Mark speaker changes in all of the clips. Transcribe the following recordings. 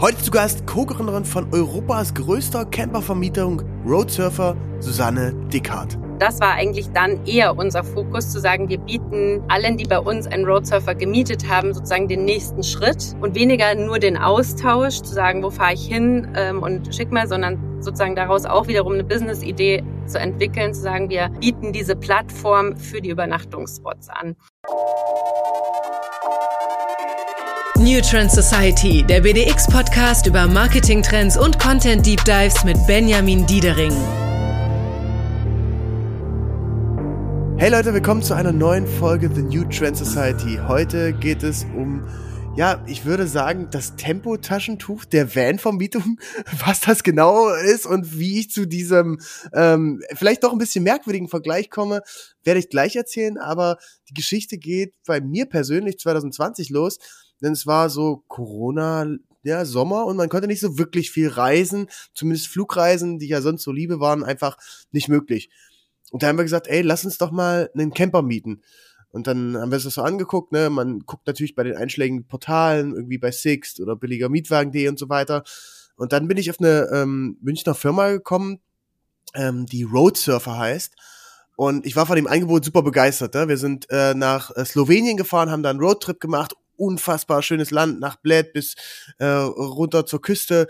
Speaker 1: Heute zu Gast Co-Gründerin von Europas größter Campervermietung, Roadsurfer Susanne Dickhardt.
Speaker 2: Das war eigentlich dann eher unser Fokus, zu sagen, wir bieten allen, die bei uns einen Roadsurfer gemietet haben, sozusagen den nächsten Schritt und weniger nur den Austausch, zu sagen, wo fahre ich hin ähm, und schick mal, sondern sozusagen daraus auch wiederum eine Business-Idee zu entwickeln, zu sagen, wir bieten diese Plattform für die Übernachtungsspots an.
Speaker 3: New Trend Society, der BDX-Podcast über Marketing-Trends und Content-Deep Dives mit Benjamin Diedering.
Speaker 1: Hey Leute, willkommen zu einer neuen Folge The New Trend Society. Heute geht es um ja, ich würde sagen, das Tempotaschentuch der Van-Vermietung, was das genau ist und wie ich zu diesem ähm, vielleicht doch ein bisschen merkwürdigen Vergleich komme, werde ich gleich erzählen. Aber die Geschichte geht bei mir persönlich 2020 los denn es war so Corona, ja, Sommer und man konnte nicht so wirklich viel reisen, zumindest Flugreisen, die ich ja sonst so liebe, waren einfach nicht möglich. Und da haben wir gesagt, ey, lass uns doch mal einen Camper mieten. Und dann haben wir uns das so angeguckt, ne? Man guckt natürlich bei den einschlägigen Portalen, irgendwie bei Sixt oder billigermietwagen.de und so weiter. Und dann bin ich auf eine ähm, Münchner Firma gekommen, ähm, die Roadsurfer heißt. Und ich war von dem Angebot super begeistert. Ne? Wir sind äh, nach äh, Slowenien gefahren, haben da einen Roadtrip gemacht, unfassbar schönes Land, nach Bled bis äh, runter zur Küste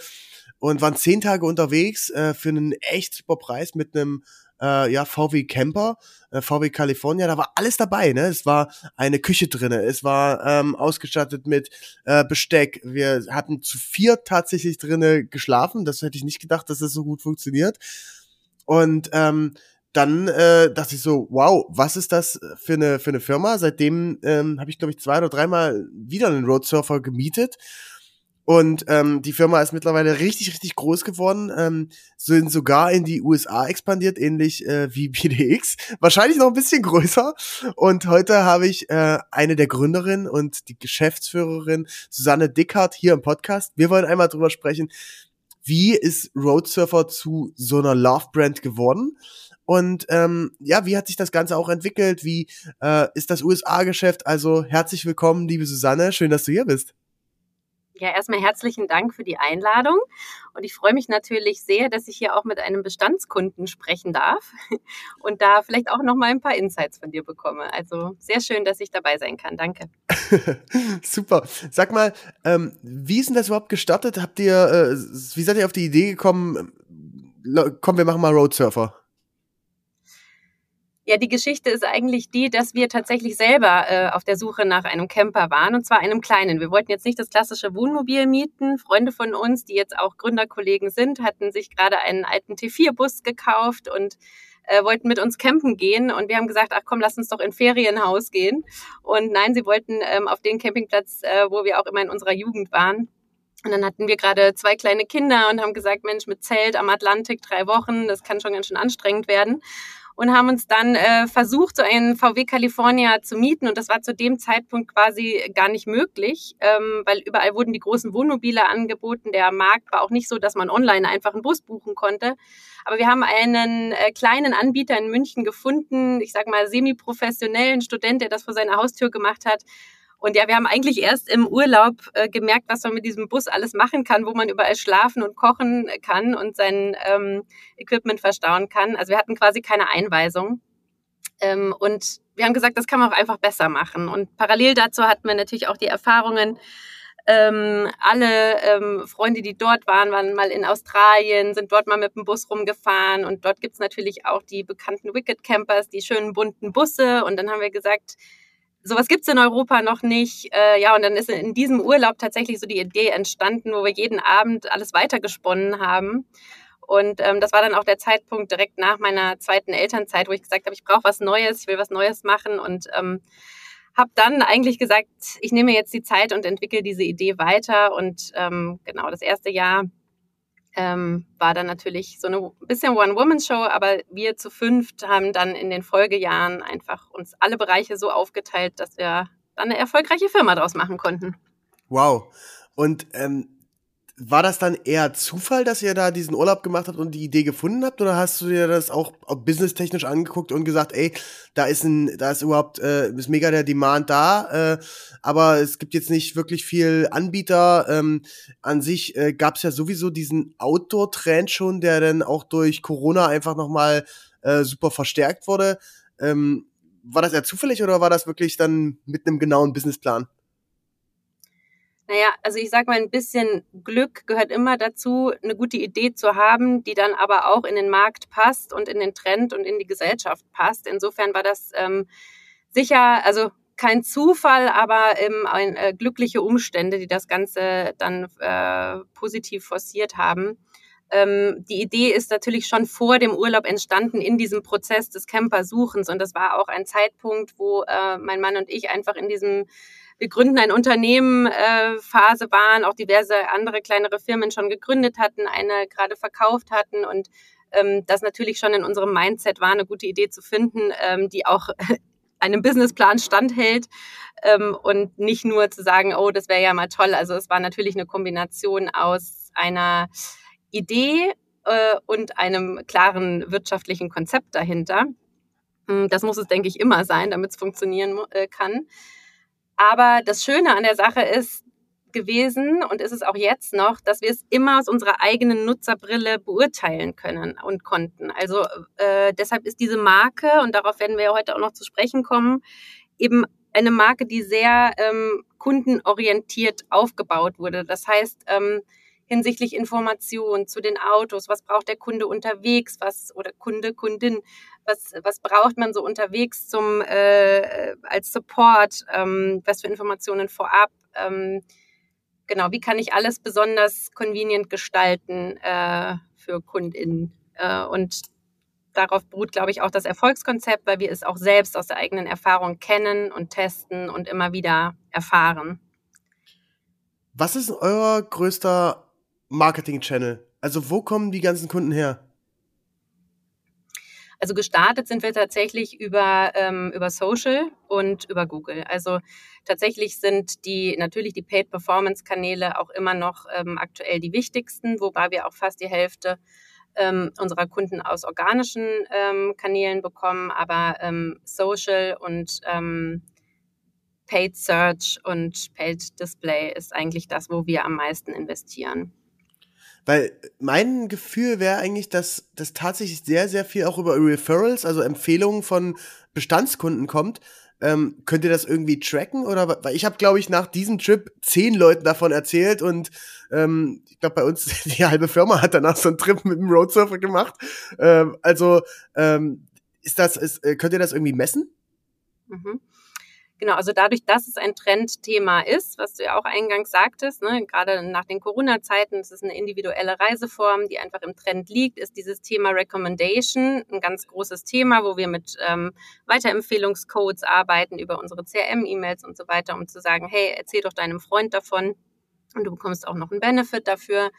Speaker 1: und waren zehn Tage unterwegs äh, für einen echt super Preis mit einem äh, ja, VW Camper, äh, VW California, da war alles dabei, ne? Es war eine Küche drinne, es war ähm, ausgestattet mit äh, Besteck. Wir hatten zu vier tatsächlich drinne geschlafen. Das hätte ich nicht gedacht, dass das so gut funktioniert. Und ähm, dann äh, dachte ich so, wow, was ist das für eine für eine Firma? Seitdem ähm, habe ich glaube ich zwei oder dreimal wieder einen Roadsurfer gemietet und ähm, die Firma ist mittlerweile richtig richtig groß geworden, ähm, sind sogar in die USA expandiert, ähnlich äh, wie BDX, wahrscheinlich noch ein bisschen größer. Und heute habe ich äh, eine der Gründerinnen und die Geschäftsführerin Susanne Dickhardt hier im Podcast. Wir wollen einmal drüber sprechen, wie ist Roadsurfer zu so einer Love Brand geworden? Und ähm, ja, wie hat sich das Ganze auch entwickelt? Wie äh, ist das USA-Geschäft? Also herzlich willkommen, liebe Susanne. Schön, dass du hier bist.
Speaker 2: Ja, erstmal herzlichen Dank für die Einladung. Und ich freue mich natürlich sehr, dass ich hier auch mit einem Bestandskunden sprechen darf und da vielleicht auch noch mal ein paar Insights von dir bekomme. Also sehr schön, dass ich dabei sein kann. Danke.
Speaker 1: Super. Sag mal, ähm, wie ist denn das überhaupt gestartet? Habt ihr, äh, wie seid ihr auf die Idee gekommen? Komm, wir machen mal Roadsurfer.
Speaker 2: Ja, die Geschichte ist eigentlich die, dass wir tatsächlich selber äh, auf der Suche nach einem Camper waren und zwar einem kleinen. Wir wollten jetzt nicht das klassische Wohnmobil mieten. Freunde von uns, die jetzt auch Gründerkollegen sind, hatten sich gerade einen alten T4-Bus gekauft und äh, wollten mit uns campen gehen und wir haben gesagt, ach komm, lass uns doch in Ferienhaus gehen. Und nein, sie wollten ähm, auf den Campingplatz, äh, wo wir auch immer in unserer Jugend waren. Und dann hatten wir gerade zwei kleine Kinder und haben gesagt, Mensch, mit Zelt am Atlantik drei Wochen, das kann schon ganz schön anstrengend werden und haben uns dann äh, versucht, so einen VW California zu mieten. Und das war zu dem Zeitpunkt quasi gar nicht möglich, ähm, weil überall wurden die großen Wohnmobile angeboten. Der Markt war auch nicht so, dass man online einfach einen Bus buchen konnte. Aber wir haben einen äh, kleinen Anbieter in München gefunden, ich sage mal semi-professionellen Student, der das vor seiner Haustür gemacht hat und ja, wir haben eigentlich erst im Urlaub äh, gemerkt, was man mit diesem Bus alles machen kann, wo man überall schlafen und kochen kann und sein ähm, Equipment verstauen kann. Also wir hatten quasi keine Einweisung. Ähm, und wir haben gesagt, das kann man auch einfach besser machen. Und parallel dazu hatten wir natürlich auch die Erfahrungen, ähm, alle ähm, Freunde, die dort waren, waren mal in Australien, sind dort mal mit dem Bus rumgefahren und dort gibt's natürlich auch die bekannten Wicked Campers, die schönen bunten Busse. Und dann haben wir gesagt, sowas gibt's in Europa noch nicht. Äh, ja, und dann ist in diesem Urlaub tatsächlich so die Idee entstanden, wo wir jeden Abend alles weitergesponnen haben. Und ähm, das war dann auch der Zeitpunkt direkt nach meiner zweiten Elternzeit, wo ich gesagt habe, ich brauche was Neues, ich will was Neues machen und ähm, habe dann eigentlich gesagt, ich nehme jetzt die Zeit und entwickle diese Idee weiter. Und ähm, genau das erste Jahr ähm, war dann natürlich so eine bisschen One-Woman-Show, aber wir zu fünft haben dann in den Folgejahren einfach uns alle Bereiche so aufgeteilt, dass wir dann eine erfolgreiche Firma daraus machen konnten.
Speaker 1: Wow. Und ähm, war das dann eher Zufall, dass ihr da diesen Urlaub gemacht habt und die Idee gefunden habt? Oder hast du dir das auch businesstechnisch angeguckt und gesagt, ey, da ist ein, da ist überhaupt, äh, ist mega der Demand da, äh, aber es gibt jetzt nicht wirklich viel Anbieter. Ähm, an sich äh, gab es ja sowieso diesen Outdoor-Trend schon, der dann auch durch Corona einfach nochmal äh, super verstärkt wurde. Ähm, war das eher zufällig oder war das wirklich dann mit einem genauen Businessplan?
Speaker 2: Naja, also ich sag mal, ein bisschen Glück gehört immer dazu, eine gute Idee zu haben, die dann aber auch in den Markt passt und in den Trend und in die Gesellschaft passt. Insofern war das ähm, sicher, also kein Zufall, aber ähm, ein, äh, glückliche Umstände, die das Ganze dann äh, positiv forciert haben. Ähm, die Idee ist natürlich schon vor dem Urlaub entstanden in diesem Prozess des Campersuchens und das war auch ein Zeitpunkt, wo äh, mein Mann und ich einfach in diesem wir gründen ein Unternehmen äh, Phase waren, auch diverse andere kleinere Firmen schon gegründet hatten, eine gerade verkauft hatten und ähm, das natürlich schon in unserem Mindset war, eine gute Idee zu finden, ähm, die auch einem Businessplan standhält ähm, und nicht nur zu sagen, oh, das wäre ja mal toll. Also es war natürlich eine Kombination aus einer Idee äh, und einem klaren wirtschaftlichen Konzept dahinter. Hm, das muss es, denke ich, immer sein, damit es funktionieren äh, kann. Aber das Schöne an der Sache ist gewesen und ist es auch jetzt noch, dass wir es immer aus unserer eigenen Nutzerbrille beurteilen können und konnten. Also äh, deshalb ist diese Marke, und darauf werden wir heute auch noch zu sprechen kommen, eben eine Marke, die sehr ähm, kundenorientiert aufgebaut wurde. Das heißt, ähm, hinsichtlich Informationen zu den Autos, was braucht der Kunde unterwegs, was oder Kunde, Kundin, was, was braucht man so unterwegs zum äh, als Support, ähm, was für Informationen vorab. Ähm, genau, wie kann ich alles besonders convenient gestalten äh, für KundInnen? Äh, und darauf beruht, glaube ich, auch das Erfolgskonzept, weil wir es auch selbst aus der eigenen Erfahrung kennen und testen und immer wieder erfahren.
Speaker 1: Was ist euer größter Marketing-Channel? Also wo kommen die ganzen Kunden her?
Speaker 2: Also gestartet sind wir tatsächlich über, ähm, über Social und über Google. Also tatsächlich sind die natürlich die Paid Performance Kanäle auch immer noch ähm, aktuell die wichtigsten, wobei wir auch fast die Hälfte ähm, unserer Kunden aus organischen ähm, Kanälen bekommen, aber ähm, Social und ähm, Paid Search und Paid Display ist eigentlich das, wo wir am meisten investieren.
Speaker 1: Weil mein Gefühl wäre eigentlich, dass das tatsächlich sehr, sehr viel auch über Referrals, also Empfehlungen von Bestandskunden kommt. Ähm, könnt ihr das irgendwie tracken? Oder weil ich habe, glaube ich, nach diesem Trip zehn Leuten davon erzählt und ähm, ich glaube, bei uns die halbe Firma hat danach so einen Trip mit dem Roadsurfer gemacht. Ähm, also ähm, ist das, ist, äh, könnt ihr das irgendwie messen?
Speaker 2: Mhm. Genau, also dadurch, dass es ein Trendthema ist, was du ja auch eingangs sagtest, ne, gerade nach den Corona-Zeiten, es ist eine individuelle Reiseform, die einfach im Trend liegt, ist dieses Thema Recommendation ein ganz großes Thema, wo wir mit ähm, Weiterempfehlungscodes arbeiten über unsere CRM-E-Mails und so weiter, um zu sagen, hey, erzähl doch deinem Freund davon und du bekommst auch noch einen Benefit dafür.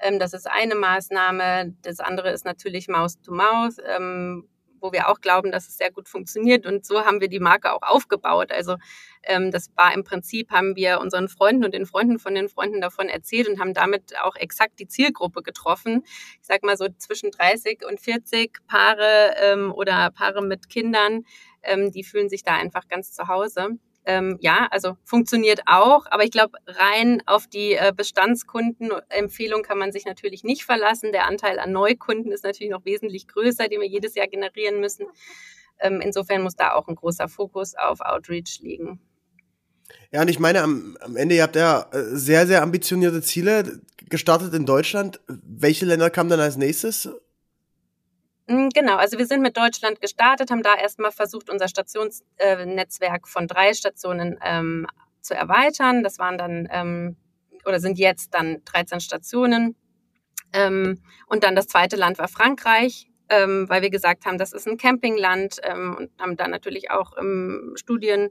Speaker 2: Ähm, das ist eine Maßnahme. Das andere ist natürlich Mouse to Mouth. Ähm, wo wir auch glauben, dass es sehr gut funktioniert. Und so haben wir die Marke auch aufgebaut. Also ähm, das war im Prinzip, haben wir unseren Freunden und den Freunden von den Freunden davon erzählt und haben damit auch exakt die Zielgruppe getroffen. Ich sag mal so zwischen 30 und 40 Paare ähm, oder Paare mit Kindern, ähm, die fühlen sich da einfach ganz zu Hause ähm, ja, also funktioniert auch, aber ich glaube, rein auf die äh, Bestandskundenempfehlung kann man sich natürlich nicht verlassen. Der Anteil an Neukunden ist natürlich noch wesentlich größer, den wir jedes Jahr generieren müssen. Ähm, insofern muss da auch ein großer Fokus auf Outreach liegen.
Speaker 1: Ja, und ich meine, am, am Ende, ihr habt ja äh, sehr, sehr ambitionierte Ziele gestartet in Deutschland. Welche Länder kamen dann als nächstes?
Speaker 2: Hm, genau, also wir sind mit Deutschland gestartet, haben da erstmal versucht, unser Stationsnetzwerk äh, von drei Stationen ähm, zu erweitern. Das waren dann ähm, oder sind jetzt dann 13 Stationen. Ähm, und dann das zweite Land war Frankreich, ähm, weil wir gesagt haben, das ist ein Campingland ähm, und haben da natürlich auch ähm, Studien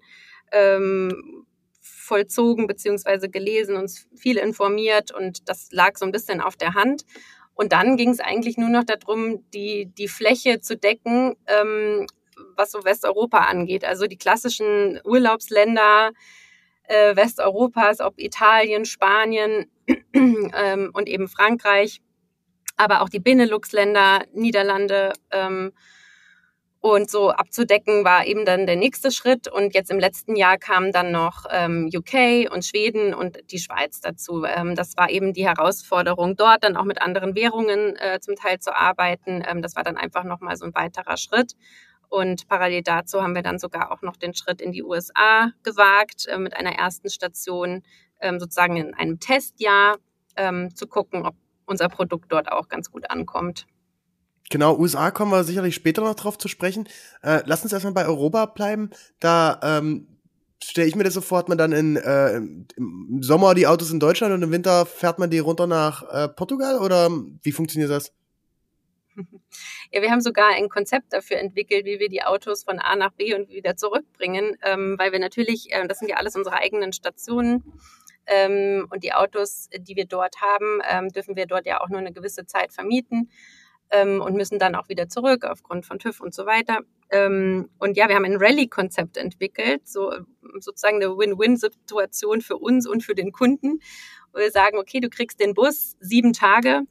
Speaker 2: vollzogen beziehungsweise gelesen, uns viel informiert und das lag so ein bisschen auf der Hand. Und dann ging es eigentlich nur noch darum, die, die Fläche zu decken, ähm, was so Westeuropa angeht. Also die klassischen Urlaubsländer, äh, Westeuropas, ob Italien, Spanien ähm, und eben Frankreich, aber auch die Benelux-Länder, Niederlande. Ähm, und so abzudecken war eben dann der nächste Schritt. Und jetzt im letzten Jahr kamen dann noch ähm, UK und Schweden und die Schweiz dazu. Ähm, das war eben die Herausforderung, dort dann auch mit anderen Währungen äh, zum Teil zu arbeiten. Ähm, das war dann einfach nochmal so ein weiterer Schritt. Und parallel dazu haben wir dann sogar auch noch den Schritt in die USA gewagt, äh, mit einer ersten Station ähm, sozusagen in einem Testjahr ähm, zu gucken, ob unser Produkt dort auch ganz gut ankommt.
Speaker 1: Genau, USA kommen wir sicherlich später noch drauf zu sprechen. Äh, lass uns erstmal bei Europa bleiben. Da ähm, stelle ich mir das so vor, hat man dann in, äh, im Sommer die Autos in Deutschland und im Winter fährt man die runter nach äh, Portugal oder wie funktioniert das?
Speaker 2: Ja, wir haben sogar ein Konzept dafür entwickelt, wie wir die Autos von A nach B und wieder zurückbringen, ähm, weil wir natürlich, äh, das sind ja alles unsere eigenen Stationen, ähm, und die Autos, die wir dort haben, ähm, dürfen wir dort ja auch nur eine gewisse Zeit vermieten ähm, und müssen dann auch wieder zurück aufgrund von TÜV und so weiter. Ähm, und ja, wir haben ein Rallye-Konzept entwickelt, so sozusagen eine Win-Win-Situation für uns und für den Kunden. Wo wir sagen, okay, du kriegst den Bus sieben Tage,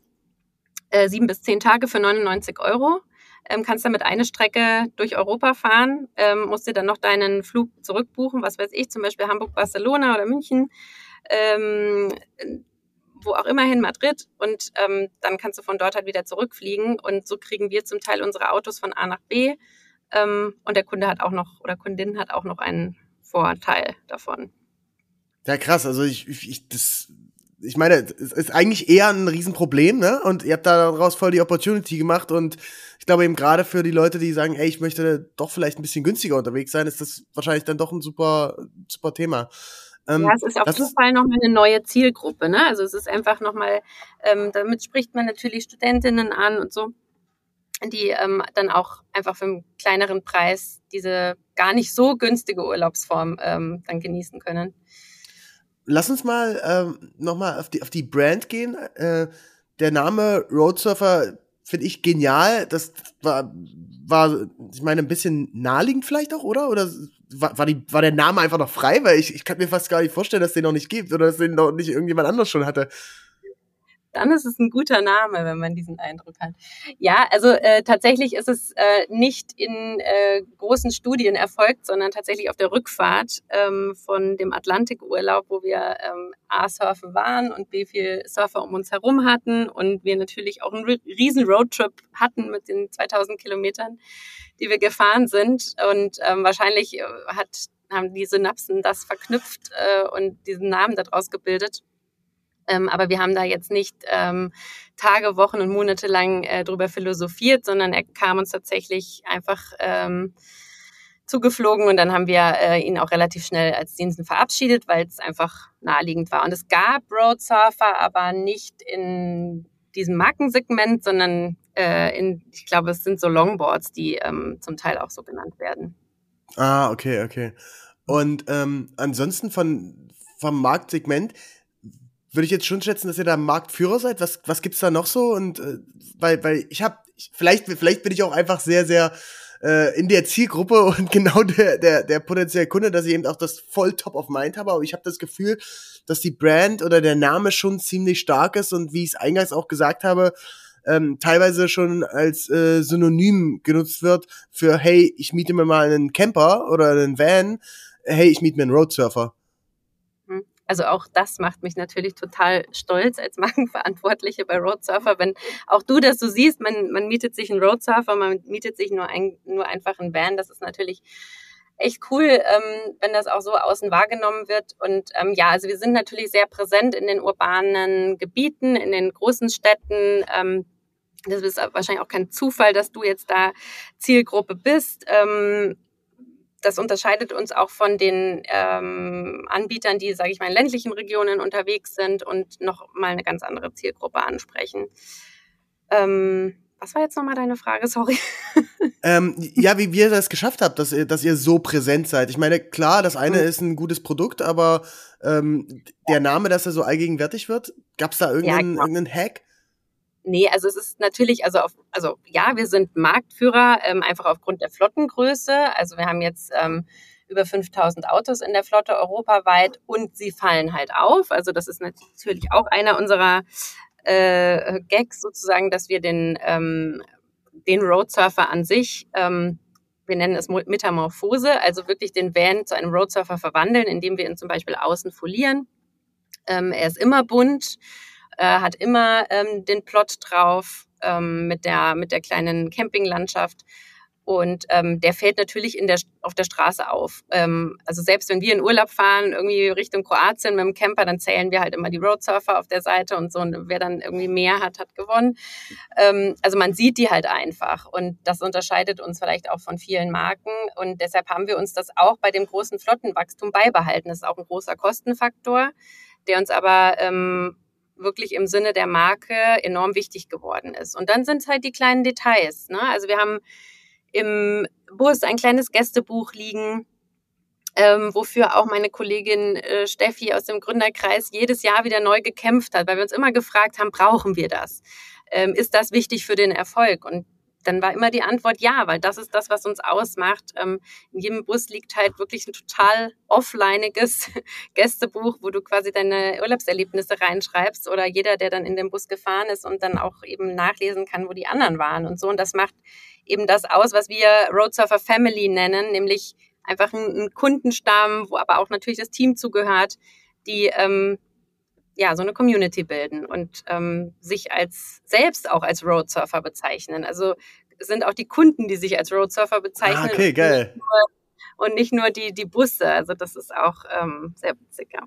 Speaker 2: äh, sieben bis zehn Tage für 99 Euro. Ähm, kannst damit eine Strecke durch Europa fahren, ähm, musst dir dann noch deinen Flug zurückbuchen, was weiß ich, zum Beispiel Hamburg, Barcelona oder München. Ähm, wo auch immer hin, Madrid, und ähm, dann kannst du von dort halt wieder zurückfliegen. Und so kriegen wir zum Teil unsere Autos von A nach B. Ähm, und der Kunde hat auch noch, oder Kundin hat auch noch einen Vorteil davon.
Speaker 1: Ja, krass. Also ich, ich, das, ich meine, es ist eigentlich eher ein Riesenproblem, ne? Und ihr habt daraus voll die Opportunity gemacht. Und ich glaube eben gerade für die Leute, die sagen, ey, ich möchte doch vielleicht ein bisschen günstiger unterwegs sein, ist das wahrscheinlich dann doch ein super, super Thema.
Speaker 2: Ähm, ja, es ist auf jeden Fall nochmal eine neue Zielgruppe. Ne? Also es ist einfach nochmal, ähm, damit spricht man natürlich Studentinnen an und so, die ähm, dann auch einfach für einen kleineren Preis diese gar nicht so günstige Urlaubsform ähm, dann genießen können.
Speaker 1: Lass uns mal ähm, nochmal auf die, auf die Brand gehen. Äh, der Name Roadsurfer finde ich genial. Das war, war, ich meine, ein bisschen naheliegend vielleicht auch, oder? Oder war, war, die, war der Name einfach noch frei? Weil ich, ich kann mir fast gar nicht vorstellen, dass den noch nicht gibt oder dass den noch nicht irgendjemand anders schon hatte
Speaker 2: dann ist es ein guter Name, wenn man diesen Eindruck hat. Ja, also äh, tatsächlich ist es äh, nicht in äh, großen Studien erfolgt, sondern tatsächlich auf der Rückfahrt ähm, von dem Atlantikurlaub, wo wir ähm, A, surfen waren und B, viel Surfer um uns herum hatten und wir natürlich auch einen riesen Roadtrip hatten mit den 2000 Kilometern, die wir gefahren sind. Und ähm, wahrscheinlich äh, hat, haben die Synapsen das verknüpft äh, und diesen Namen daraus gebildet. Ähm, aber wir haben da jetzt nicht ähm, Tage, Wochen und Monate lang äh, drüber philosophiert, sondern er kam uns tatsächlich einfach ähm, zugeflogen und dann haben wir äh, ihn auch relativ schnell als Diensten verabschiedet, weil es einfach naheliegend war. Und es gab Road Surfer, aber nicht in diesem Markensegment, sondern äh, in, ich glaube, es sind so Longboards, die ähm, zum Teil auch so genannt werden.
Speaker 1: Ah, okay, okay. Und ähm, ansonsten von vom Marktsegment, würde ich jetzt schon schätzen, dass ihr da Marktführer seid. Was, was gibt's da noch so? Und äh, weil, weil ich habe, vielleicht, vielleicht bin ich auch einfach sehr, sehr äh, in der Zielgruppe und genau der, der, der potenzielle Kunde, dass ich eben auch das voll top of mind habe. Aber ich habe das Gefühl, dass die Brand oder der Name schon ziemlich stark ist und wie ich es eingangs auch gesagt habe, ähm, teilweise schon als äh, Synonym genutzt wird für hey, ich miete mir mal einen Camper oder einen Van, hey, ich miete mir einen Roadsurfer.
Speaker 2: Also auch das macht mich natürlich total stolz als Markenverantwortliche bei Roadsurfer, wenn auch du das so siehst, man, man mietet sich einen Roadsurfer, man mietet sich nur, ein, nur einfach einen Van. Das ist natürlich echt cool, ähm, wenn das auch so außen wahrgenommen wird. Und ähm, ja, also wir sind natürlich sehr präsent in den urbanen Gebieten, in den großen Städten. Ähm, das ist wahrscheinlich auch kein Zufall, dass du jetzt da Zielgruppe bist. Ähm, das unterscheidet uns auch von den ähm, Anbietern, die, sage ich mal, in ländlichen Regionen unterwegs sind und noch mal eine ganz andere Zielgruppe ansprechen. Ähm, was war jetzt nochmal deine Frage? Sorry.
Speaker 1: Ähm, ja, wie ihr das geschafft habt, dass ihr, dass ihr so präsent seid. Ich meine, klar, das eine mhm. ist ein gutes Produkt, aber ähm, der Name, dass er so allgegenwärtig wird, gab es da irgendeinen, ja, irgendeinen Hack?
Speaker 2: Nee, also es ist natürlich, also auf, also ja, wir sind Marktführer, ähm, einfach aufgrund der Flottengröße. Also wir haben jetzt ähm, über 5000 Autos in der Flotte europaweit und sie fallen halt auf. Also das ist natürlich auch einer unserer äh, Gags sozusagen, dass wir den, ähm, den Roadsurfer an sich ähm, wir nennen es Metamorphose, also wirklich den Van zu einem Roadsurfer verwandeln, indem wir ihn zum Beispiel außen folieren. Ähm, er ist immer bunt, äh, hat immer ähm, den Plot drauf ähm, mit, der, mit der kleinen Campinglandschaft. Und ähm, der fällt natürlich in der, auf der Straße auf. Ähm, also selbst wenn wir in Urlaub fahren, irgendwie Richtung Kroatien mit dem Camper, dann zählen wir halt immer die Roadsurfer auf der Seite und so. Und wer dann irgendwie mehr hat, hat gewonnen. Ähm, also man sieht die halt einfach. Und das unterscheidet uns vielleicht auch von vielen Marken. Und deshalb haben wir uns das auch bei dem großen Flottenwachstum beibehalten. Das ist auch ein großer Kostenfaktor, der uns aber ähm, wirklich im Sinne der Marke enorm wichtig geworden ist. Und dann sind es halt die kleinen Details. Ne? Also wir haben im Bus ein kleines Gästebuch liegen, ähm, wofür auch meine Kollegin äh, Steffi aus dem Gründerkreis jedes Jahr wieder neu gekämpft hat, weil wir uns immer gefragt haben, brauchen wir das? Ähm, ist das wichtig für den Erfolg? Und dann war immer die Antwort ja, weil das ist das, was uns ausmacht. Ähm, in jedem Bus liegt halt wirklich ein total offlineiges Gästebuch, wo du quasi deine Urlaubserlebnisse reinschreibst oder jeder, der dann in dem Bus gefahren ist und dann auch eben nachlesen kann, wo die anderen waren und so. Und das macht eben das aus, was wir Roadsurfer Family nennen, nämlich einfach ein, Kundenstamm, wo aber auch natürlich das Team zugehört, die ähm, ja, so eine Community bilden und ähm, sich als selbst auch als Roadsurfer bezeichnen. Also sind auch die Kunden, die sich als Roadsurfer bezeichnen.
Speaker 1: Ah, okay, geil.
Speaker 2: Und nicht nur, und nicht nur die, die Busse. Also das ist auch ähm, sehr witzig, ja.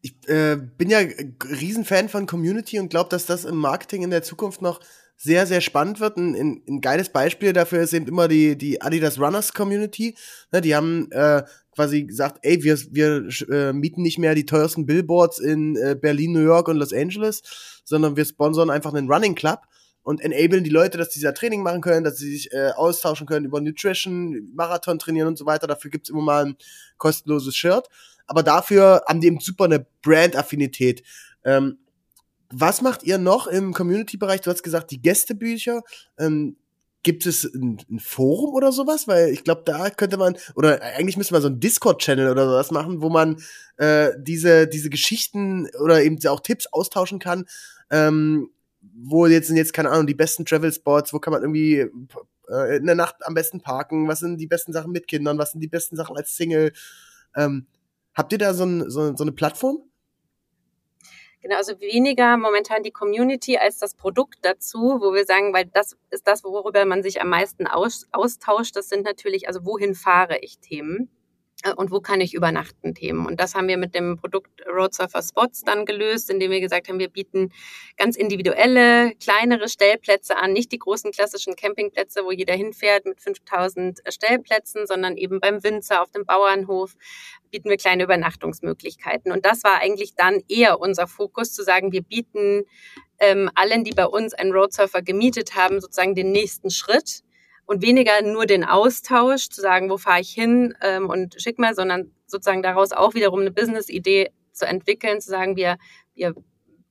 Speaker 1: Ich äh, bin ja Riesenfan von Community und glaube, dass das im Marketing in der Zukunft noch sehr, sehr spannend wird. Ein, ein, ein geiles Beispiel dafür ist eben immer die, die Adidas Runners Community. Ne, die haben äh, quasi gesagt, ey, wir, wir äh, mieten nicht mehr die teuersten Billboards in äh, Berlin, New York und Los Angeles, sondern wir sponsern einfach einen Running Club und enablen die Leute, dass sie da Training machen können, dass sie sich äh, austauschen können über Nutrition, Marathon trainieren und so weiter. Dafür gibt's immer mal ein kostenloses Shirt. Aber dafür haben die eben super eine Brand-Affinität. Ähm, was macht ihr noch im Community-Bereich? Du hast gesagt, die Gästebücher. Ähm, gibt es ein, ein, Forum oder sowas? Weil ich glaube, da könnte man, oder eigentlich müsste man so ein Discord-Channel oder sowas machen, wo man äh, diese, diese Geschichten oder eben auch Tipps austauschen kann. Ähm, wo jetzt sind jetzt, keine Ahnung, die besten Travel-Spots, wo kann man irgendwie äh, in der Nacht am besten parken, was sind die besten Sachen mit Kindern, was sind die besten Sachen als Single. Ähm, habt ihr da so, ein, so, so eine Plattform?
Speaker 2: Genau, also weniger momentan die Community als das Produkt dazu, wo wir sagen, weil das ist das, worüber man sich am meisten aus, austauscht. Das sind natürlich, also wohin fahre ich Themen. Äh, und wo kann ich übernachten Themen. Und das haben wir mit dem Produkt Road Surfer Spots dann gelöst, indem wir gesagt haben, wir bieten ganz individuelle, kleinere Stellplätze an, nicht die großen klassischen Campingplätze, wo jeder hinfährt mit 5000 Stellplätzen, sondern eben beim Winzer auf dem Bauernhof bieten wir kleine Übernachtungsmöglichkeiten. Und das war eigentlich dann eher unser Fokus, zu sagen, wir bieten ähm, allen, die bei uns einen Roadsurfer gemietet haben, sozusagen den nächsten Schritt und weniger nur den Austausch, zu sagen, wo fahre ich hin ähm, und schick mal, sondern sozusagen daraus auch wiederum eine Business-Idee zu entwickeln, zu sagen, wir, wir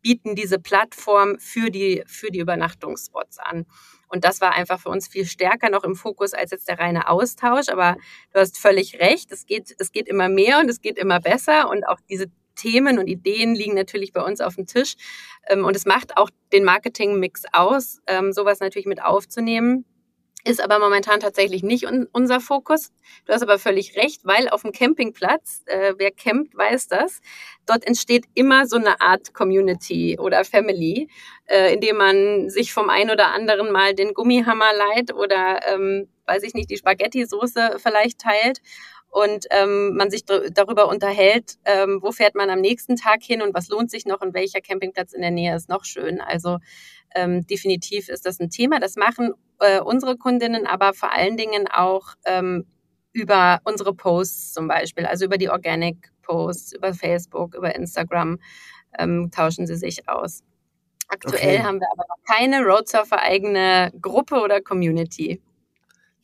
Speaker 2: bieten diese Plattform für die, für die Übernachtungsspots an. Und das war einfach für uns viel stärker noch im Fokus als jetzt der reine Austausch. Aber du hast völlig recht. Es geht, es geht immer mehr und es geht immer besser. Und auch diese Themen und Ideen liegen natürlich bei uns auf dem Tisch. Ähm, und es macht auch den Marketing-Mix aus, ähm, sowas natürlich mit aufzunehmen ist aber momentan tatsächlich nicht un unser Fokus. Du hast aber völlig recht, weil auf dem Campingplatz, äh, wer campt, weiß das, dort entsteht immer so eine Art Community oder Family, äh, indem man sich vom einen oder anderen mal den Gummihammer leiht oder, ähm, weiß ich nicht, die Spaghetti-Soße vielleicht teilt und ähm, man sich darüber unterhält, ähm, wo fährt man am nächsten Tag hin und was lohnt sich noch und welcher Campingplatz in der Nähe ist noch schön. Also ähm, definitiv ist das ein Thema. Das machen äh, unsere Kundinnen aber vor allen Dingen auch ähm, über unsere Posts zum Beispiel, also über die Organic Posts, über Facebook, über Instagram ähm, tauschen sie sich aus. Aktuell okay. haben wir aber noch keine Roadsurfer eigene Gruppe oder Community.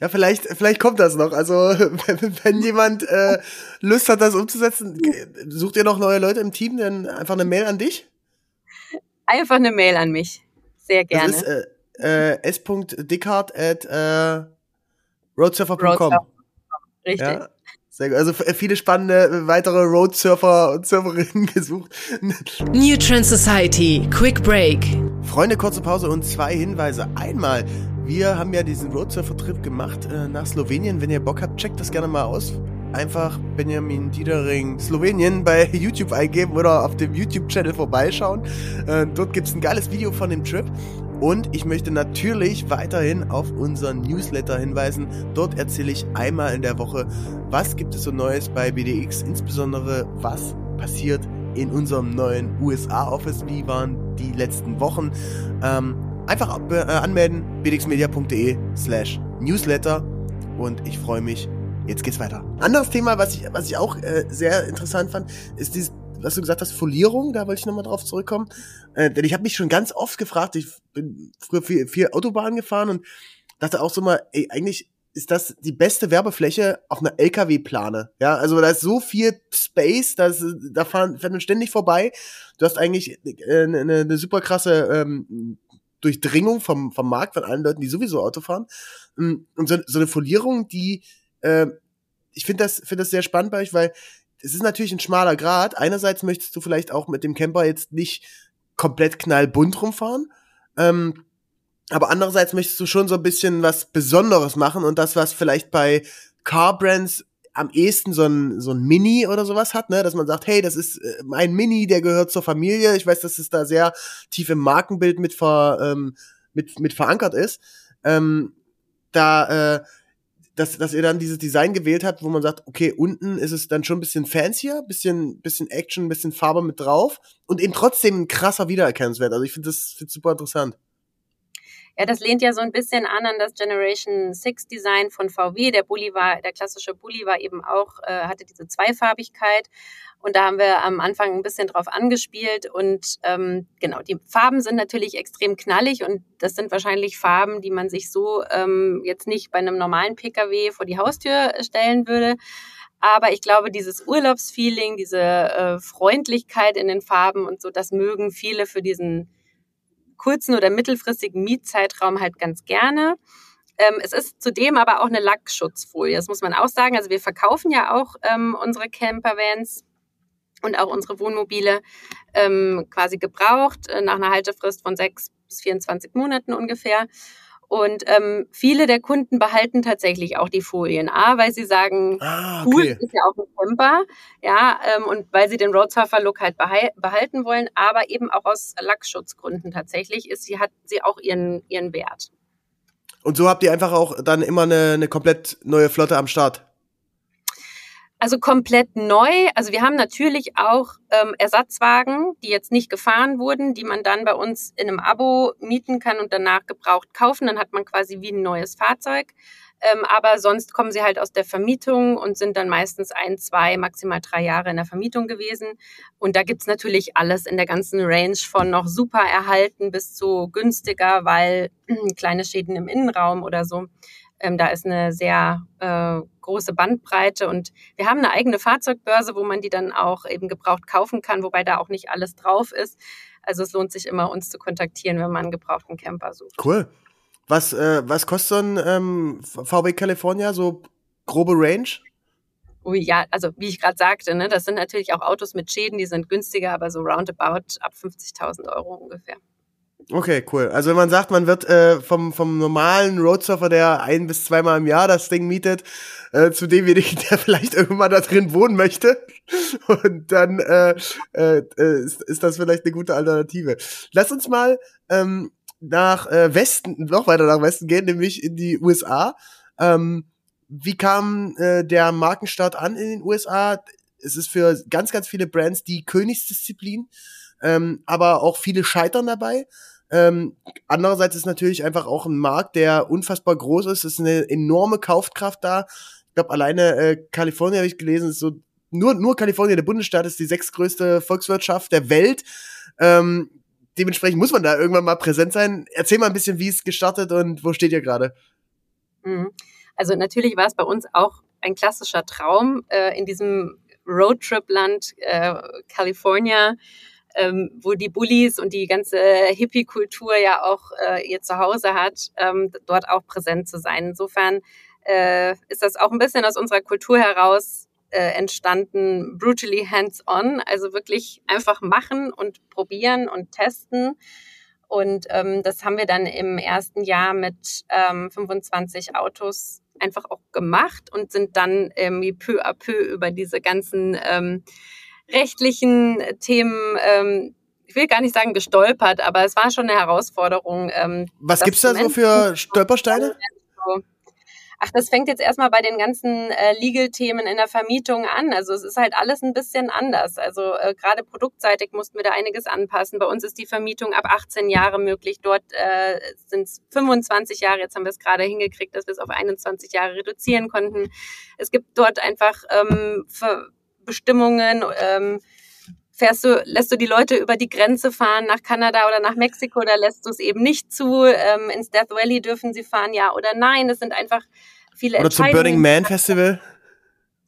Speaker 1: Ja, vielleicht, vielleicht kommt das noch. Also, wenn, wenn jemand äh, Lust hat, das umzusetzen, sucht ihr noch neue Leute im Team, dann einfach eine Mail an dich?
Speaker 2: Einfach eine Mail an mich. Sehr gerne. Das ist
Speaker 1: äh, äh, s.dickhardt at äh, roadsurfer.com.
Speaker 2: Richtig. Ja?
Speaker 1: Sehr gut. Also viele spannende äh, weitere Roadsurfer und Surferinnen gesucht.
Speaker 3: New Trend Society, Quick Break.
Speaker 1: Freunde, kurze Pause und zwei Hinweise. Einmal, wir haben ja diesen Roadsurfer-Trip gemacht äh, nach Slowenien. Wenn ihr Bock habt, checkt das gerne mal aus. Einfach Benjamin Diedering Slowenien bei YouTube eingeben oder auf dem YouTube-Channel vorbeischauen. Äh, dort gibt's ein geiles Video von dem Trip. Und ich möchte natürlich weiterhin auf unseren Newsletter hinweisen. Dort erzähle ich einmal in der Woche, was gibt es so Neues bei BDX, insbesondere was passiert in unserem neuen USA-Office, wie waren die letzten Wochen. Ähm, einfach äh, anmelden, bdxmedia.de slash newsletter und ich freue mich. Jetzt geht's weiter. Anderes Thema, was ich, was ich auch äh, sehr interessant fand, ist dieses was du gesagt hast, Folierung, da wollte ich nochmal drauf zurückkommen. Äh, denn ich habe mich schon ganz oft gefragt, ich bin früher viel, viel Autobahn gefahren und dachte auch so mal, ey, eigentlich ist das die beste Werbefläche auf einer LKW-Plane. Ja, also da ist so viel Space, da, ist, da fahren, fahren ständig vorbei. Du hast eigentlich äh, eine, eine super krasse ähm, Durchdringung vom, vom Markt von allen Leuten, die sowieso Auto fahren. Mm, und so, so eine Folierung, die äh, ich finde das, finde das sehr spannend bei euch, weil es ist natürlich ein schmaler Grad. Einerseits möchtest du vielleicht auch mit dem Camper jetzt nicht komplett knallbunt rumfahren. Ähm, aber andererseits möchtest du schon so ein bisschen was Besonderes machen und das, was vielleicht bei Car Brands am ehesten so ein, so ein Mini oder sowas hat, ne, dass man sagt, hey, das ist äh, mein Mini, der gehört zur Familie. Ich weiß, dass es da sehr tief im Markenbild mit, ver, ähm, mit, mit verankert ist. Ähm, da, äh, dass, dass ihr dann dieses Design gewählt habt, wo man sagt, okay, unten ist es dann schon ein bisschen fancier, bisschen, bisschen Action, bisschen Farbe mit drauf und eben trotzdem ein krasser Wiedererkennungswert. Also ich finde das find super interessant.
Speaker 2: Ja, das lehnt ja so ein bisschen an an das Generation 6 Design von VW. Der Bulli war, der klassische Bulli war eben auch, äh, hatte diese Zweifarbigkeit. Und da haben wir am Anfang ein bisschen drauf angespielt. Und ähm, genau, die Farben sind natürlich extrem knallig und das sind wahrscheinlich Farben, die man sich so ähm, jetzt nicht bei einem normalen Pkw vor die Haustür stellen würde. Aber ich glaube, dieses Urlaubsfeeling, diese äh, Freundlichkeit in den Farben und so, das mögen viele für diesen kurzen oder mittelfristigen Mietzeitraum halt ganz gerne. Ähm, es ist zudem aber auch eine Lackschutzfolie, das muss man auch sagen. Also wir verkaufen ja auch ähm, unsere Campervans und auch unsere Wohnmobile ähm, quasi gebraucht, äh, nach einer Haltefrist von sechs bis 24 Monaten ungefähr. Und ähm, viele der Kunden behalten tatsächlich auch die Folien. A, weil sie sagen, ah, okay. cool, ist ja auch ein Camper, ja, ähm, und weil sie den Roadsurfer-Look halt behalten wollen, aber eben auch aus Lackschutzgründen tatsächlich ist sie, hat sie auch ihren, ihren Wert.
Speaker 1: Und so habt ihr einfach auch dann immer eine, eine komplett neue Flotte am Start.
Speaker 2: Also komplett neu. Also wir haben natürlich auch ähm, Ersatzwagen, die jetzt nicht gefahren wurden, die man dann bei uns in einem Abo mieten kann und danach gebraucht kaufen. Dann hat man quasi wie ein neues Fahrzeug. Ähm, aber sonst kommen sie halt aus der Vermietung und sind dann meistens ein, zwei, maximal drei Jahre in der Vermietung gewesen. Und da gibt's natürlich alles in der ganzen Range von noch super erhalten bis zu günstiger, weil kleine Schäden im Innenraum oder so. Ähm, da ist eine sehr äh, große Bandbreite und wir haben eine eigene Fahrzeugbörse, wo man die dann auch eben gebraucht kaufen kann, wobei da auch nicht alles drauf ist. Also es lohnt sich immer, uns zu kontaktieren, wenn man einen gebrauchten Camper sucht.
Speaker 1: Cool. Was, äh, was kostet so ein ähm, VW California, so grobe Range?
Speaker 2: Oh ja, also wie ich gerade sagte, ne, das sind natürlich auch Autos mit Schäden, die sind günstiger, aber so roundabout ab 50.000 Euro ungefähr.
Speaker 1: Okay, cool. Also wenn man sagt, man wird äh, vom, vom normalen Roadsurfer, der ein bis zweimal im Jahr das Ding mietet, äh, zu demjenigen, der vielleicht irgendwann da drin wohnen möchte. Und dann äh, äh, ist, ist das vielleicht eine gute Alternative. Lass uns mal ähm, nach äh, Westen, noch weiter nach Westen gehen, nämlich in die USA. Ähm, wie kam äh, der Markenstart an in den USA? Es ist für ganz, ganz viele Brands die Königsdisziplin, ähm, aber auch viele scheitern dabei. Ähm, andererseits ist natürlich einfach auch ein Markt, der unfassbar groß ist. Es ist eine enorme Kaufkraft da. Ich glaube, alleine äh, Kalifornien habe ich gelesen, ist so nur nur Kalifornien, der Bundesstaat, ist die sechstgrößte Volkswirtschaft der Welt. Ähm, dementsprechend muss man da irgendwann mal präsent sein. Erzähl mal ein bisschen, wie es gestartet und wo steht ihr gerade?
Speaker 2: Mhm. Also natürlich war es bei uns auch ein klassischer Traum äh, in diesem Roadtrip-Land äh, California ähm, wo die Bullies und die ganze Hippie-Kultur ja auch äh, ihr Zuhause hat, ähm, dort auch präsent zu sein. Insofern äh, ist das auch ein bisschen aus unserer Kultur heraus äh, entstanden, brutally hands-on, also wirklich einfach machen und probieren und testen. Und ähm, das haben wir dann im ersten Jahr mit ähm, 25 Autos einfach auch gemacht und sind dann irgendwie peu à peu über diese ganzen ähm, rechtlichen Themen, ähm, ich will gar nicht sagen gestolpert, aber es war schon eine Herausforderung.
Speaker 1: Ähm, Was gibt's da so für Stolpersteine?
Speaker 2: Ach, das fängt jetzt erstmal bei den ganzen äh, Legal-Themen in der Vermietung an. Also es ist halt alles ein bisschen anders. Also äh, gerade produktseitig mussten wir da einiges anpassen. Bei uns ist die Vermietung ab 18 Jahre möglich. Dort äh, sind es 25 Jahre. Jetzt haben wir es gerade hingekriegt, dass wir es auf 21 Jahre reduzieren konnten. Es gibt dort einfach ähm, Bestimmungen. Ähm, fährst du, lässt du die Leute über die Grenze fahren nach Kanada oder nach Mexiko oder lässt du es eben nicht zu? Ähm, ins Death Valley dürfen sie fahren, ja oder nein? Das sind einfach viele
Speaker 1: Oder zum Burning Man Festival?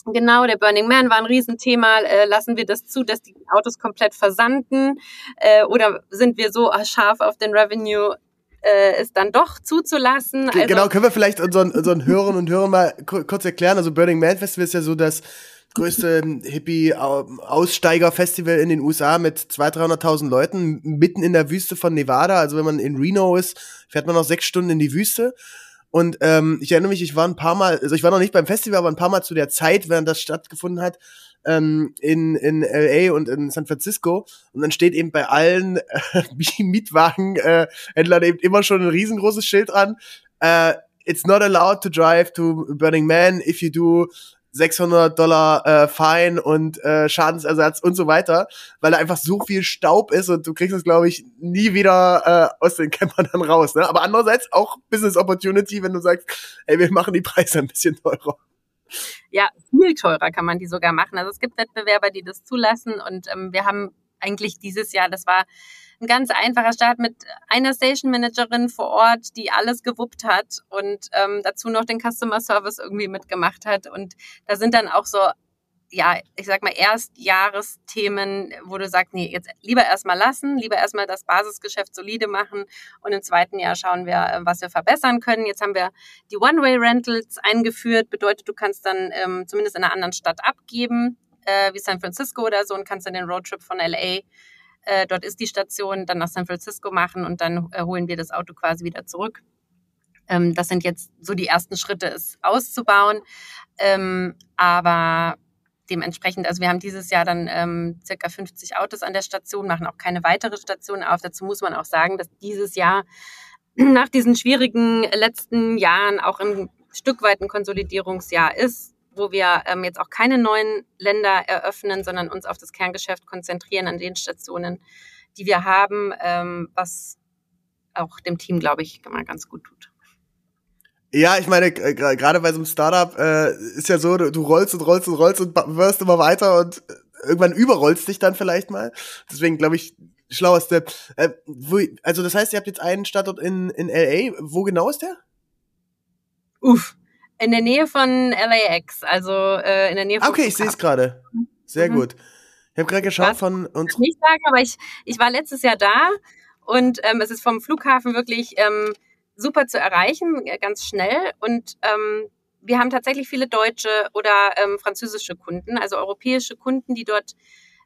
Speaker 2: Genau, der Burning Man war ein Riesenthema. Äh, lassen wir das zu, dass die Autos komplett versanden? Äh, oder sind wir so scharf auf den Revenue, äh, es dann doch zuzulassen?
Speaker 1: Also genau, können wir vielleicht unseren, unseren Hörern und Hörern mal kurz erklären? Also Burning Man Festival ist ja so das größte Hippie-Aussteiger-Festival in den USA mit 200.000, 300.000 Leuten mitten in der Wüste von Nevada. Also wenn man in Reno ist, fährt man noch sechs Stunden in die Wüste. Und ähm, ich erinnere mich, ich war ein paar Mal, also ich war noch nicht beim Festival, aber ein paar Mal zu der Zeit, während das stattgefunden hat, ähm, in, in LA und in San Francisco. Und dann steht eben bei allen äh, Mietwagenhändlern äh, eben immer schon ein riesengroßes Schild dran. Äh, It's not allowed to drive to Burning Man if you do 600 Dollar äh, Fine und äh, Schadensersatz und so weiter, weil da einfach so viel Staub ist und du kriegst es, glaube ich, nie wieder äh, aus den Campern dann raus. Ne? Aber andererseits auch Business Opportunity, wenn du sagst, ey, wir machen die Preise ein bisschen teurer.
Speaker 2: Ja, viel teurer kann man die sogar machen. Also es gibt Wettbewerber, die das zulassen und ähm, wir haben eigentlich dieses Jahr, das war ein ganz einfacher Start mit einer Station Managerin vor Ort, die alles gewuppt hat und ähm, dazu noch den Customer Service irgendwie mitgemacht hat. Und da sind dann auch so ja, ich sag mal, Erstjahresthemen, wo du sagst, nee, jetzt lieber erstmal lassen, lieber erstmal das Basisgeschäft solide machen und im zweiten Jahr schauen wir, äh, was wir verbessern können. Jetzt haben wir die One-Way-Rentals eingeführt, bedeutet, du kannst dann ähm, zumindest in einer anderen Stadt abgeben, äh, wie San Francisco oder so, und kannst dann den Roadtrip von LA äh, dort ist die Station, dann nach San Francisco machen und dann äh, holen wir das Auto quasi wieder zurück. Ähm, das sind jetzt so die ersten Schritte, es auszubauen. Ähm, aber dementsprechend, also wir haben dieses Jahr dann ähm, circa 50 Autos an der Station, machen auch keine weitere Station auf. Dazu muss man auch sagen, dass dieses Jahr nach diesen schwierigen letzten Jahren auch ein Stück weit ein Konsolidierungsjahr ist wo wir ähm, jetzt auch keine neuen Länder eröffnen, sondern uns auf das Kerngeschäft konzentrieren an den Stationen, die wir haben, ähm, was auch dem Team, glaube ich, mal ganz gut tut.
Speaker 1: Ja, ich meine, gerade bei so einem Startup äh, ist ja so, du, du rollst und rollst und rollst und wirst immer weiter und irgendwann überrollst dich dann vielleicht mal. Deswegen glaube ich, schlauer Step. Äh, wo, also das heißt, ihr habt jetzt einen Standort in, in LA. Wo genau ist der?
Speaker 2: Uff, in der Nähe von LAX, also äh, in der Nähe von.
Speaker 1: Okay, ich sehe es gerade. Sehr mhm. gut. Ich habe gerade geschaut Was von uns.
Speaker 2: Nicht sagen, aber ich, ich war letztes Jahr da und ähm, es ist vom Flughafen wirklich ähm, super zu erreichen, äh, ganz schnell. Und ähm, wir haben tatsächlich viele deutsche oder ähm, französische Kunden, also europäische Kunden, die dort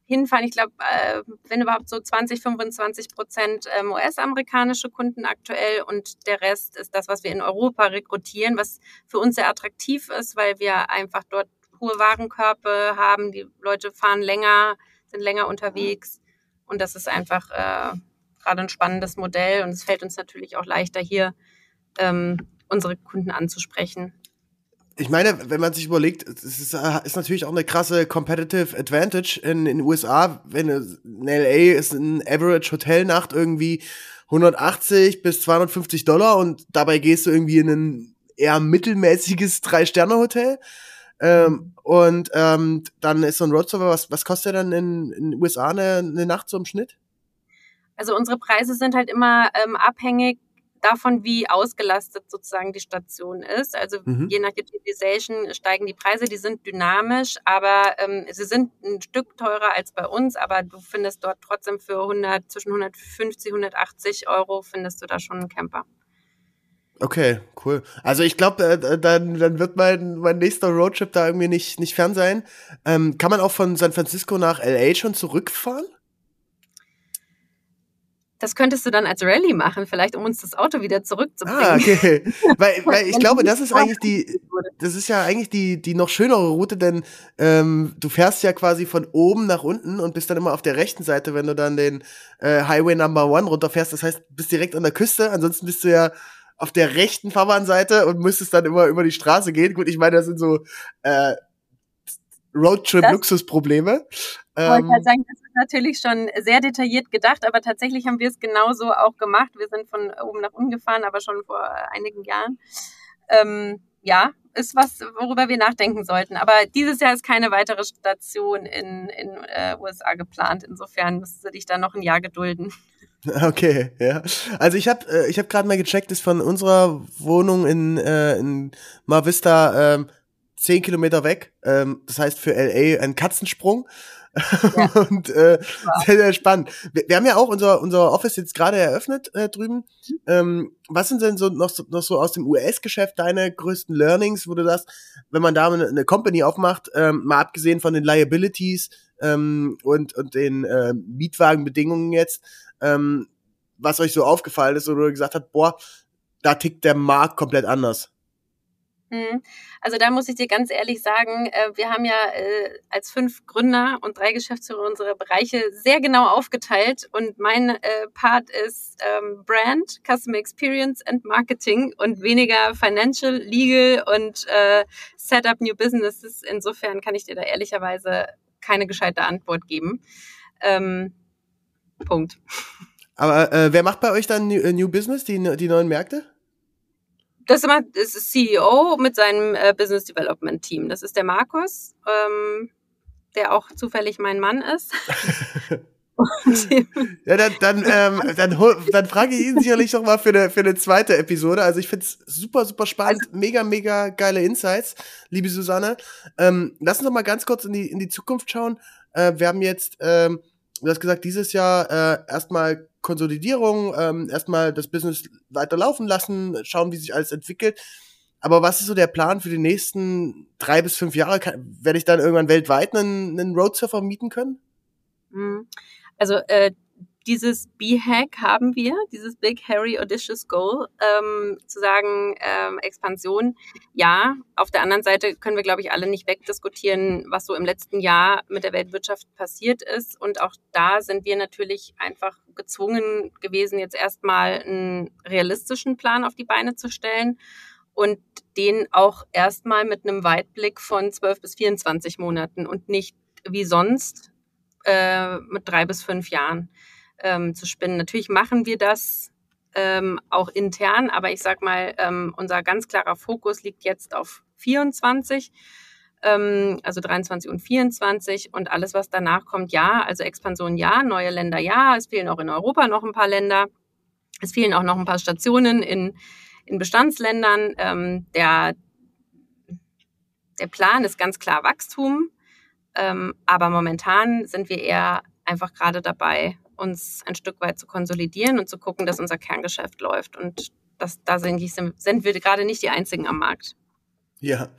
Speaker 2: hinfahren. Ich glaube, äh, wenn überhaupt so 20, 25 Prozent ähm, US-amerikanische Kunden aktuell und der Rest ist das, was wir in Europa rekrutieren, was für uns sehr attraktiv ist, weil wir einfach dort hohe Warenkörpe haben. Die Leute fahren länger, sind länger unterwegs und das ist einfach äh, gerade ein spannendes Modell und es fällt uns natürlich auch leichter hier ähm, unsere Kunden anzusprechen
Speaker 1: ich meine, wenn man sich überlegt, es ist, äh, ist, natürlich auch eine krasse Competitive Advantage in, den USA. Wenn in LA ist ein Average Hotelnacht irgendwie 180 bis 250 Dollar und dabei gehst du irgendwie in ein eher mittelmäßiges Drei-Sterne-Hotel. Ähm, und ähm, dann ist so ein Roadserver, was, was kostet dann in, in den USA eine, eine Nacht so im Schnitt?
Speaker 2: Also unsere Preise sind halt immer ähm, abhängig davon, wie ausgelastet sozusagen die Station ist. Also mhm. je nach Utilization steigen die Preise, die sind dynamisch, aber ähm, sie sind ein Stück teurer als bei uns, aber du findest dort trotzdem für 100, zwischen 150, 180 Euro findest du da schon einen Camper.
Speaker 1: Okay, cool. Also ich glaube, äh, dann, dann wird mein, mein nächster Roadtrip da irgendwie nicht, nicht fern sein. Ähm, kann man auch von San Francisco nach LA schon zurückfahren?
Speaker 2: Das könntest du dann als Rallye machen, vielleicht um uns das Auto wieder zurückzubringen.
Speaker 1: Ah, okay. weil, weil ich glaube, das ist eigentlich die, das ist ja eigentlich die, die noch schönere Route, denn ähm, du fährst ja quasi von oben nach unten und bist dann immer auf der rechten Seite, wenn du dann den äh, Highway Number One runterfährst. Das heißt, bist direkt an der Küste. Ansonsten bist du ja auf der rechten Fahrbahnseite und müsstest dann immer über die Straße gehen. Gut, ich meine, das sind so äh, Roadtrip-Luxusprobleme.
Speaker 2: Ich wollte ähm, halt sagen, das ist natürlich schon sehr detailliert gedacht, aber tatsächlich haben wir es genauso auch gemacht. Wir sind von oben nach unten gefahren, aber schon vor einigen Jahren. Ähm, ja, ist was, worüber wir nachdenken sollten. Aber dieses Jahr ist keine weitere Station in in äh, USA geplant. Insofern müsstest du dich da noch ein Jahr gedulden.
Speaker 1: Okay, ja. Also ich habe äh, ich habe gerade mal gecheckt, ist von unserer Wohnung in äh, in Mar Vista ähm, zehn Kilometer weg. Ähm, das heißt für LA ein Katzensprung. Ja. und äh, wow. sehr, sehr spannend. Wir, wir, haben ja auch unser, unser Office jetzt gerade eröffnet äh, drüben. Ähm, was sind denn so noch, so noch so aus dem US-Geschäft deine größten Learnings, wo du sagst, wenn man da eine, eine Company aufmacht, ähm, mal abgesehen von den Liabilities ähm, und, und den äh, Mietwagenbedingungen jetzt, ähm, was euch so aufgefallen ist oder gesagt habt, boah, da tickt der Markt komplett anders?
Speaker 2: Mhm. Also da muss ich dir ganz ehrlich sagen, äh, wir haben ja äh, als fünf Gründer und drei Geschäftsführer unsere Bereiche sehr genau aufgeteilt und mein äh, Part ist ähm, Brand, Customer Experience and Marketing und weniger Financial, Legal und Setup New Businesses. Insofern kann ich dir da ehrlicherweise keine gescheite Antwort geben. Ähm, Punkt.
Speaker 1: Aber äh, wer macht bei euch dann New, Business, die, die neuen Märkte?
Speaker 2: Das ist immer das ist CEO mit seinem äh, Business Development Team. Das ist der Markus, ähm, der auch zufällig mein Mann ist.
Speaker 1: ja, dann, dann, ähm, dann, dann frage ich ihn sicherlich noch mal für eine, für eine zweite Episode. Also ich finde es super, super spannend. Also, mega, mega geile Insights, liebe Susanne. Ähm, lass uns noch mal ganz kurz in die, in die Zukunft schauen. Äh, wir haben jetzt, ähm, du hast gesagt, dieses Jahr äh, erstmal Konsolidierung, ähm, erstmal das Business weiterlaufen lassen, schauen, wie sich alles entwickelt. Aber was ist so der Plan für die nächsten drei bis fünf Jahre? Kann, werde ich dann irgendwann weltweit einen, einen Roadsurfer mieten können?
Speaker 2: Mhm. Also äh, dieses B-Hack haben wir, dieses Big Hairy Audacious Goal, ähm, zu sagen, ähm, Expansion, ja. Auf der anderen Seite können wir, glaube ich, alle nicht wegdiskutieren, was so im letzten Jahr mit der Weltwirtschaft passiert ist. Und auch da sind wir natürlich einfach gezwungen gewesen, jetzt erstmal einen realistischen Plan auf die Beine zu stellen und den auch erstmal mit einem Weitblick von 12 bis 24 Monaten und nicht wie sonst äh, mit drei bis fünf Jahren ähm, zu spinnen. Natürlich machen wir das ähm, auch intern, aber ich sag mal, ähm, unser ganz klarer Fokus liegt jetzt auf 24, ähm, also 23 und 24 und alles, was danach kommt, ja, also Expansion ja, neue Länder ja, es fehlen auch in Europa noch ein paar Länder, es fehlen auch noch ein paar Stationen in, in Bestandsländern. Ähm, der, der Plan ist ganz klar Wachstum, ähm, aber momentan sind wir eher einfach gerade dabei, uns ein Stück weit zu konsolidieren und zu gucken, dass unser Kerngeschäft läuft. Und das, da sind, sind wir gerade nicht die Einzigen am Markt.
Speaker 1: Ja,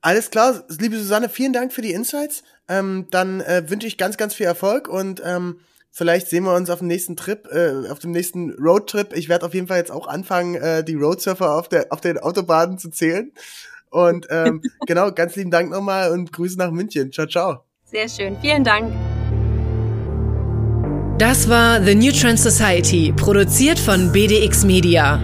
Speaker 1: alles klar. Liebe Susanne, vielen Dank für die Insights. Ähm, dann äh, wünsche ich ganz, ganz viel Erfolg und ähm, vielleicht sehen wir uns auf dem nächsten Trip, äh, auf dem nächsten Roadtrip. Ich werde auf jeden Fall jetzt auch anfangen, äh, die Roadsurfer auf, der, auf den Autobahnen zu zählen. Und ähm, genau, ganz lieben Dank nochmal und Grüße nach München. Ciao, ciao.
Speaker 2: Sehr schön. Vielen Dank.
Speaker 3: Das war The New Trend Society, produziert von BDX Media.